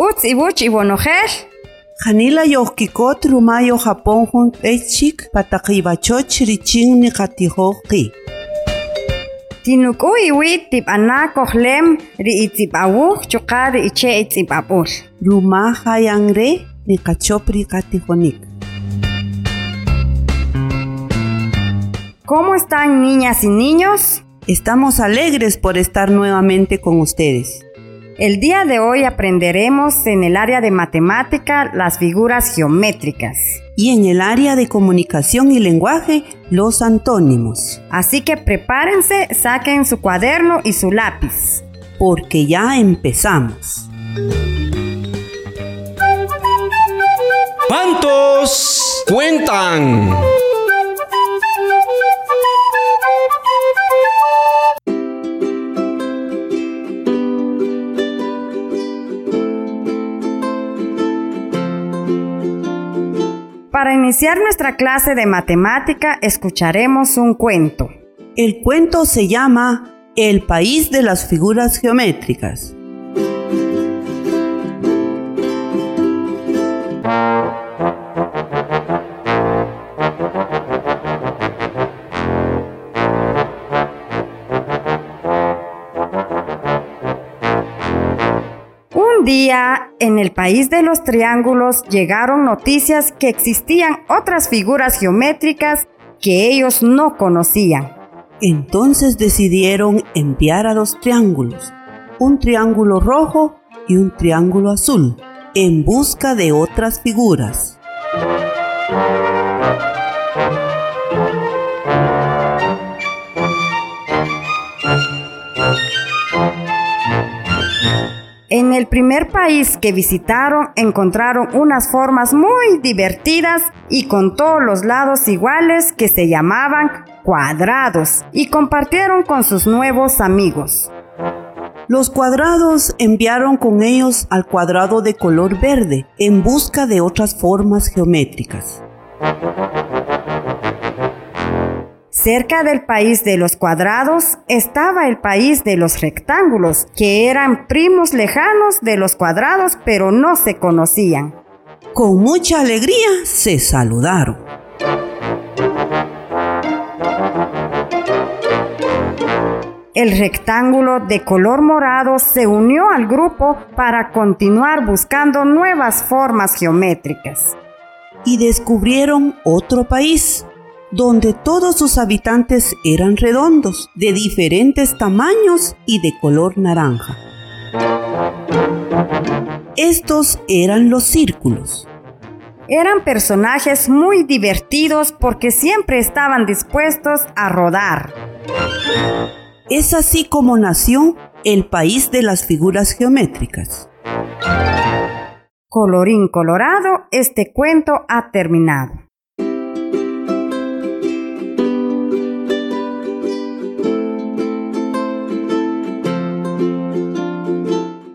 Utz ibuch ibonojel. Janila yohkikot rumayo Japón jun echik patakibachoch richin ni katihoki. Tinuku iwit tip anakohlem ri itzip awuh chuka ri iche itzip apur. Ruma hayangre ni kachopri katihonik. ¿Cómo están niñas y niños? Estamos alegres por estar nuevamente con ustedes. El día de hoy aprenderemos en el área de matemática las figuras geométricas. Y en el área de comunicación y lenguaje, los antónimos. Así que prepárense, saquen su cuaderno y su lápiz. Porque ya empezamos. ¿Cuántos cuentan? Para iniciar nuestra clase de matemática escucharemos un cuento. El cuento se llama El país de las figuras geométricas. En el país de los triángulos, llegaron noticias que existían otras figuras geométricas que ellos no conocían. Entonces decidieron enviar a dos triángulos, un triángulo rojo y un triángulo azul, en busca de otras figuras. En el primer país que visitaron encontraron unas formas muy divertidas y con todos los lados iguales que se llamaban cuadrados y compartieron con sus nuevos amigos. Los cuadrados enviaron con ellos al cuadrado de color verde en busca de otras formas geométricas. Cerca del país de los cuadrados estaba el país de los rectángulos, que eran primos lejanos de los cuadrados pero no se conocían. Con mucha alegría se saludaron. El rectángulo de color morado se unió al grupo para continuar buscando nuevas formas geométricas. Y descubrieron otro país, donde todos sus habitantes eran redondos, de diferentes tamaños y de color naranja. Estos eran los círculos. Eran personajes muy divertidos porque siempre estaban dispuestos a rodar. Es así como nació el país de las figuras geométricas. Colorín colorado, este cuento ha terminado.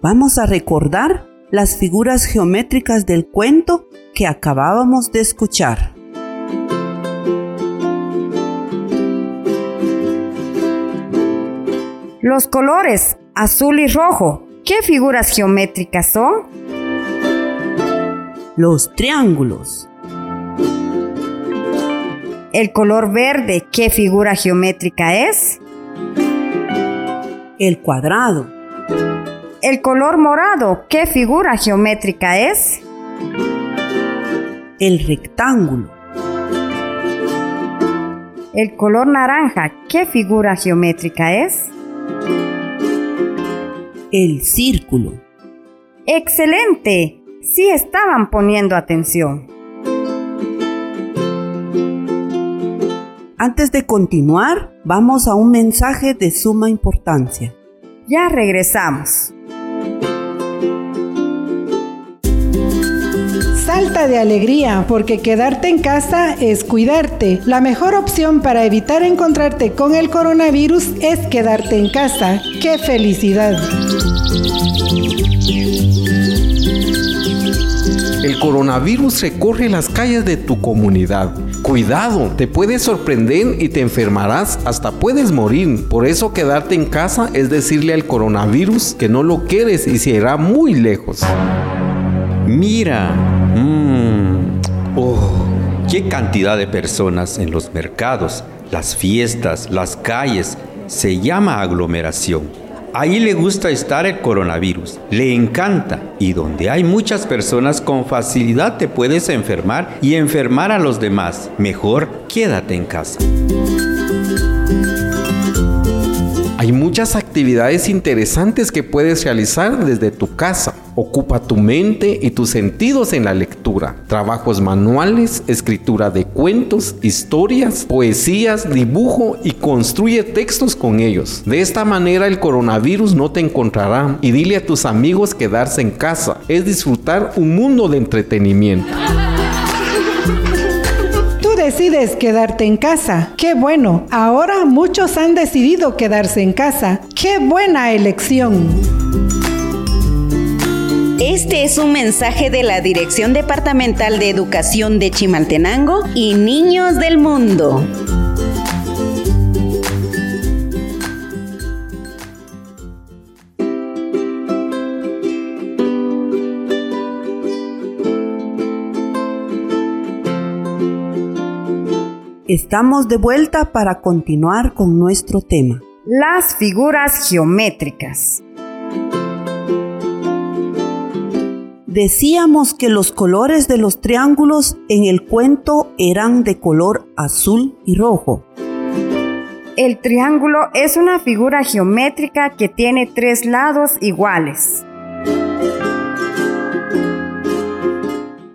Vamos a recordar las figuras geométricas del cuento que acabábamos de escuchar. Los colores azul y rojo, ¿qué figuras geométricas son? Los triángulos. El color verde, ¿qué figura geométrica es? El cuadrado. El color morado, ¿qué figura geométrica es? El rectángulo. El color naranja, ¿qué figura geométrica es? El círculo. ¡Excelente! Sí estaban poniendo atención. Antes de continuar, vamos a un mensaje de suma importancia. Ya regresamos. Salta de alegría porque quedarte en casa es cuidarte. La mejor opción para evitar encontrarte con el coronavirus es quedarte en casa. ¡Qué felicidad! El coronavirus recorre las calles de tu comunidad. Cuidado, te puedes sorprender y te enfermarás, hasta puedes morir. Por eso quedarte en casa es decirle al coronavirus que no lo quieres y se irá muy lejos. Mira, oh, qué cantidad de personas en los mercados, las fiestas, las calles. Se llama aglomeración. Ahí le gusta estar el coronavirus, le encanta y donde hay muchas personas con facilidad te puedes enfermar y enfermar a los demás. Mejor quédate en casa. Hay muchas actividades interesantes que puedes realizar desde tu casa. Ocupa tu mente y tus sentidos en la lectura. Trabajos manuales, escritura de cuentos, historias, poesías, dibujo y construye textos con ellos. De esta manera el coronavirus no te encontrará y dile a tus amigos quedarse en casa. Es disfrutar un mundo de entretenimiento decides quedarte en casa. Qué bueno, ahora muchos han decidido quedarse en casa. Qué buena elección. Este es un mensaje de la Dirección Departamental de Educación de Chimaltenango y Niños del Mundo. Estamos de vuelta para continuar con nuestro tema. Las figuras geométricas. Decíamos que los colores de los triángulos en el cuento eran de color azul y rojo. El triángulo es una figura geométrica que tiene tres lados iguales.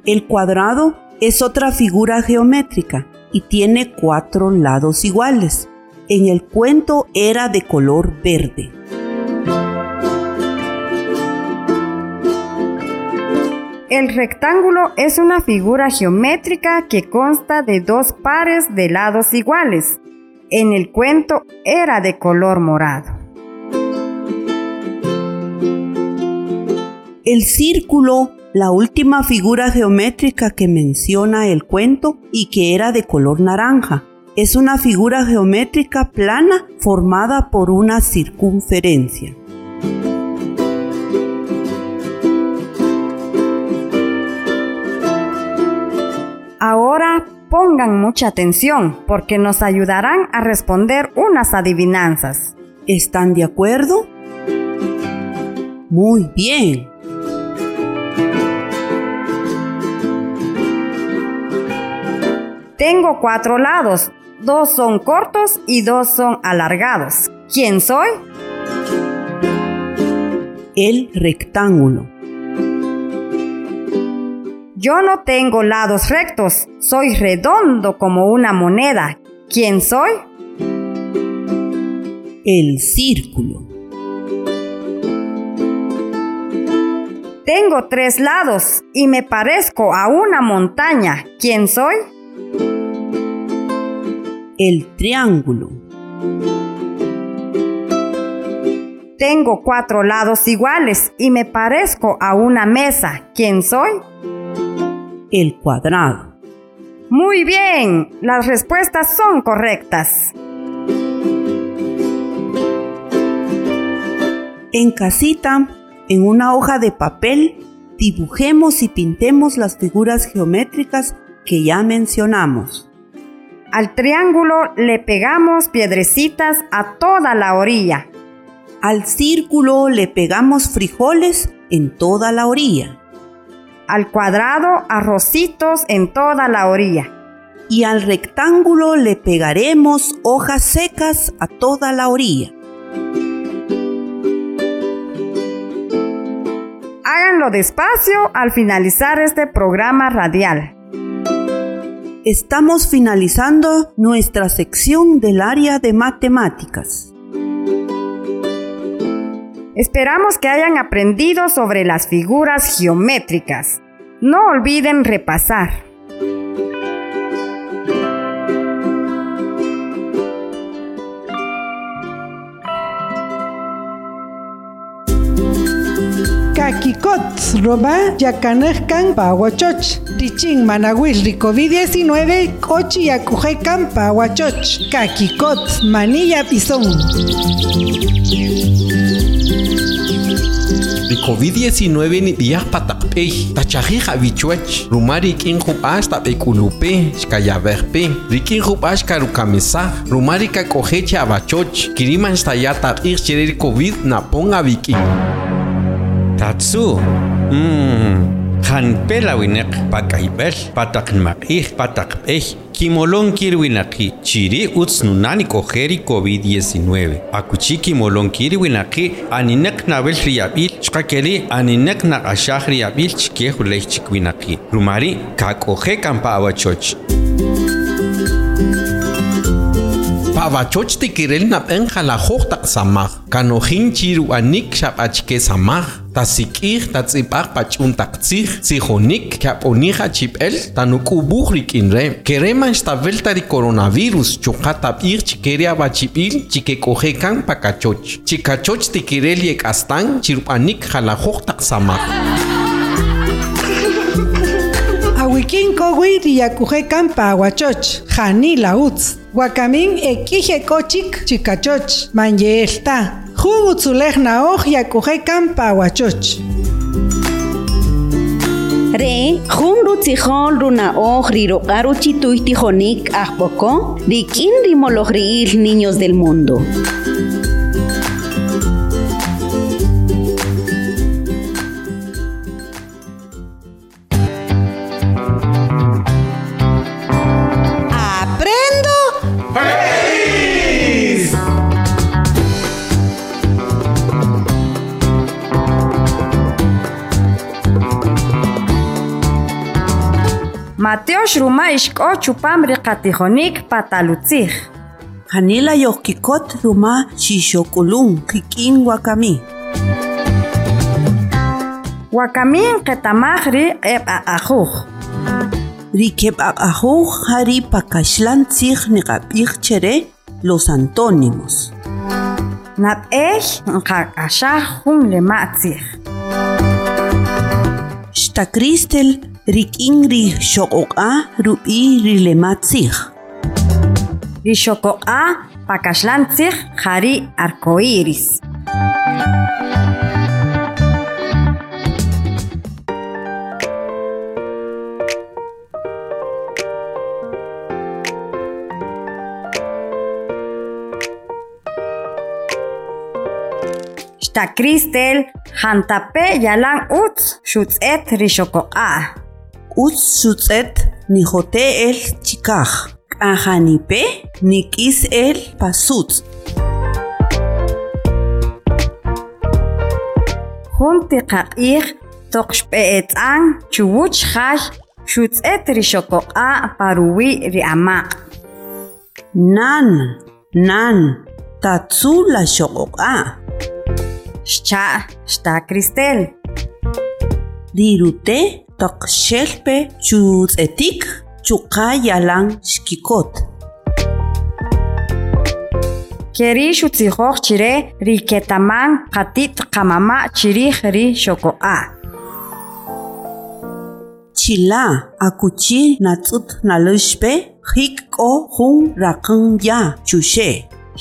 El cuadrado es otra figura geométrica y tiene cuatro lados iguales. En el cuento era de color verde. El rectángulo es una figura geométrica que consta de dos pares de lados iguales. En el cuento era de color morado. El círculo la última figura geométrica que menciona el cuento y que era de color naranja. Es una figura geométrica plana formada por una circunferencia. Ahora pongan mucha atención porque nos ayudarán a responder unas adivinanzas. ¿Están de acuerdo? Muy bien. Tengo cuatro lados, dos son cortos y dos son alargados. ¿Quién soy? El rectángulo. Yo no tengo lados rectos, soy redondo como una moneda. ¿Quién soy? El círculo. Tengo tres lados y me parezco a una montaña. ¿Quién soy? El triángulo. Tengo cuatro lados iguales y me parezco a una mesa. ¿Quién soy? El cuadrado. Muy bien, las respuestas son correctas. En casita, en una hoja de papel, dibujemos y pintemos las figuras geométricas que ya mencionamos. Al triángulo le pegamos piedrecitas a toda la orilla. Al círculo le pegamos frijoles en toda la orilla. Al cuadrado arrocitos en toda la orilla. Y al rectángulo le pegaremos hojas secas a toda la orilla. Háganlo despacio al finalizar este programa radial estamos finalizando nuestra sección del área de matemáticas. Esperamos que hayan aprendido sobre las figuras geométricas. No olviden repasar. Kakikot, roba, yakanejkan pahuachoch. Richin manawil COVID-19, kochi yakujekan pahuachoch. Kakikot, manilla pisón. Di COVID-19 ni diyak patakpey, tachajij abichuech, rumari kin jupas tapekulupe, shkayaverpe, rikin karukamesa, rumari kakojeche abachoch, kiriman stayata chereri COVID na ponga დაცუ? მმ. ხან პელავინეყ პაკაიბელ პატაკნმაყ იხ პატაკპეხ კიმოლონ კირვინაყი ჩირი უცნუნანი კოხერი კოვიდ-19 აკუჩი კიმოლონ კირვინაყი ანინეყ ნაվել რიაბილ ჩყაკელი ანინეყ ნაყაშახ რიაბილ ჩკეხ ლეჩ ჩკვინაყი რომარი კაკოხე კამპა ავაჩოჩ. Thank you kampa awachoch. Pabachoch tikirel na penja la joktak samaj, kanojin chiru anik shapachke samaj, tasikir tatzipaj pachuntak tzij, sijonik kaponija chipel, tanukubuj rikinre, kereman stavelta di coronavirus, chukatab ir chikeria bachipil, chikekojekan pakachoch, chikachoch tikirel yek astan, chirupanik jala joktak samaj. Awikin kowi riyakujekan pahuachoch. Jani lautz. Wakamin ekije kochik chikachoch. Manyelta. Jubutzulej naoj yakujekan pahuachoch. Re, jun rutzijol runa oj riroqaru chituy tijonik ajpoko, rikin rimolojriil niños del mundo. Mateo Shruma ishk'o chupam riqatijonik patalutzij. Hanila yohkikot ruma shishokulun kikin wakami. Wakamin qetamaj ri eb'a'ajuj. Rikeb ajuj hari pakashlan tzij niqab'ij chere los antónimos. Nab'ej nqak'axaj jun lematzij. Xtakristel rik'in ri xoq'oq'a rub'i rilematzij. Ri xokoq'a pakaxlantzij jari arcoiris. Xtakristel jantape yalan utz xutz'et ri xokoq'a. Utz xutz'et nijote el chikaj. K'ajanipe nik'is el pasutz. Jun tiqaq'ij toqxb'e'etz'an chuwuch jay xutz'et ri xokoq'a paruwi' ri amaq. Nan, nan, tatzu la xoq'oq'a. Xcha' xtakristel. Rirute toqxelpe chutz'etik chuqa yalan xkikot. Keri xutzijoj chire ri ketaman qatit qamama' chirij ri xokoq'a. Chila akuchi natz'ut naluxpe jik'o jun raqan ya chuxe.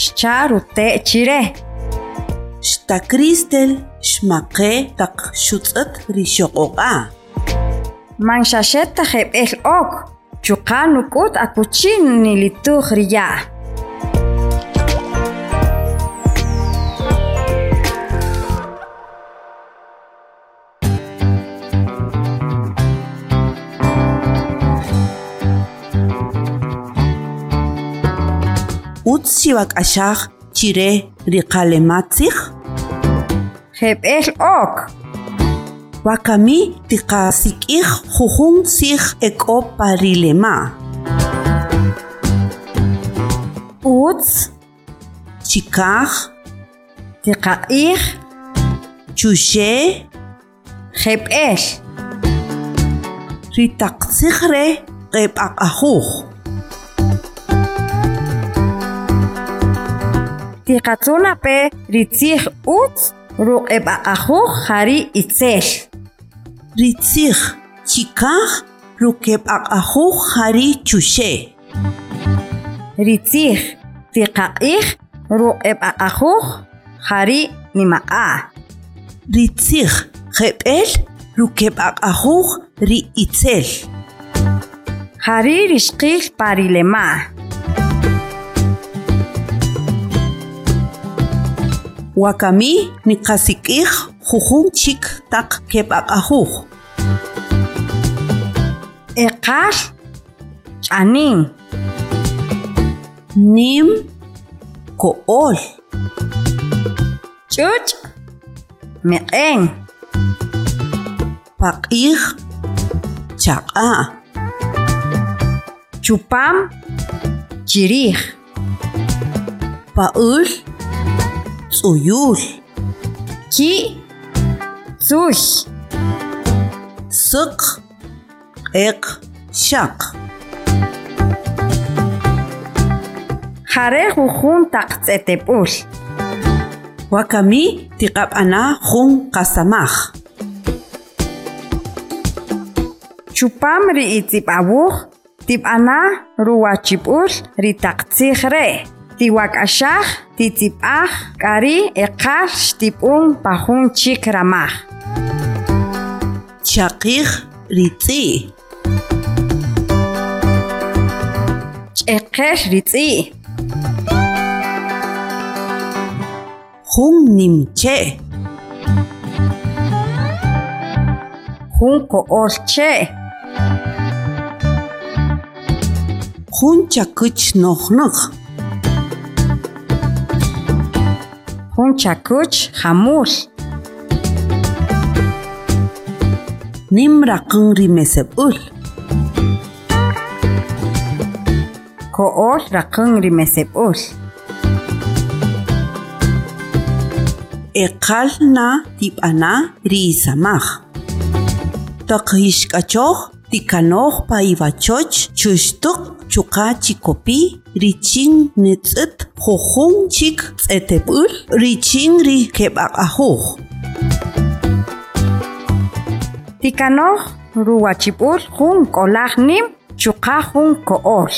Xcha' rute' chire. Xtakristel xmaqe taq xutz'at ri man xaxeta jeb'ej ok chuqan uk'ut akuchin nilituj riya' utzi wak'axaj chire riqalematzij? Jeb'ej ok Wakami tiqasik'ij jujun sij ek'o parilema. Utz Chikaj, tiqaq'ij chuxe, jeb'el. ritaqtsiqre q'ep'aq'ajuj Tiqatzunapi ritzij utz ruq'eb'aq'ajuj jari itzel. Ritzij chikaj ruk'ep'aq'ajuj jari chuxe' Ritzij tiqaq'ij ruq'eb'aq'ajuj jari nimaq'a'. ritzij q'eb'el ruk'ep'aq'ajuj ri itzel Jari rixqij parilema'. wakami niqasik'ij jujun chik taq kep'aq'ajuj Eqal ch'anin. nim ko'ol Ch'uch' meq'en. paq'ij chaq'a' Chupam chirij. pa'ul tz'uyul Ki' ძუჰ სყ ეყ შაყ ხარე ხუნ ტაყწეტებულ ვაკამი ტიყაპანა ხუნ ყასამახ ჩუპამ რი იწიპავუხ ტიპანა რუაჩიპულ რიტაყციხრე ტივაკაშახ ტიწიპახ კარი ეყარ შტიპუნ ბახუნ ჩიკრამახ شقیق ریتی چقش ریتی خون نیمچه خون کوالچه خون چکوچ نخنخ خون چکوچ خمول նիմրա կնգրի մեսեբ ուլ։ Քո օլ րա կնգրի մեսեբ ուլ։ Էկալնա տիպանա ռիսամախ։ Տակհիշկաչող տիկանող պայվաչոչ չուշտուկ չուկա չիկոպի ռիչին նծըտ խոխուն չիկ ծետեպուլ ռիչին ռի կեպակախող։ Tikanoj ruwachib'ul jun k'olaj nim chuqa jun ko'ol.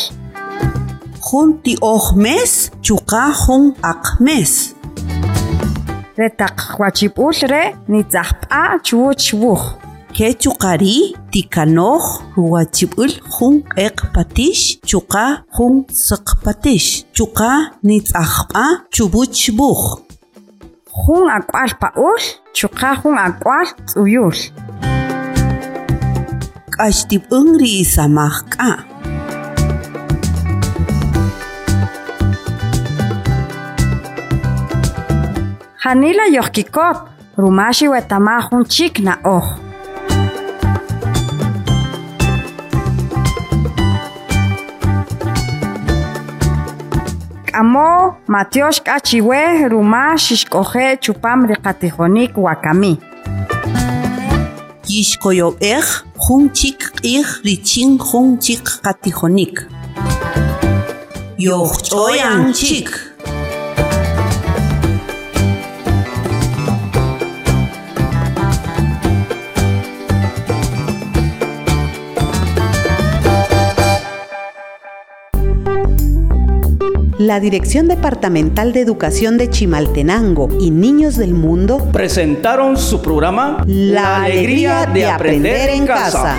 Jun ti'oj mes chuqa jun aq mes. Re taq wachib'ul re nitz'ajb'a' chuwach wuj ke chuqari tikanoj ruwachib'ul jun q'eq patix chuqa jun saq patix chuqa nitz'ajb'a chubuch buj jun ak'wal pa'ul chuqa jun ak'wal tz'uyul k'axtib'un ri'isamaj k'aa janila yojkikop rumax iwetamaj jun chik na oj k'amo matiox k'achiwej rumax ixk'oje' chupam riqatijonik wakami kixkoyob'ej хунчик их ричин хунчик катихоник. Йохчоянчик. La Dirección Departamental de Educación de Chimaltenango y Niños del Mundo presentaron su programa La alegría de aprender en casa.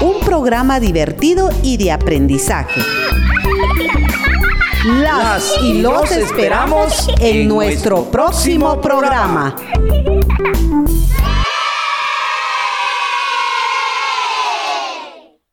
Un programa divertido y de aprendizaje. Las y los esperamos en nuestro próximo programa.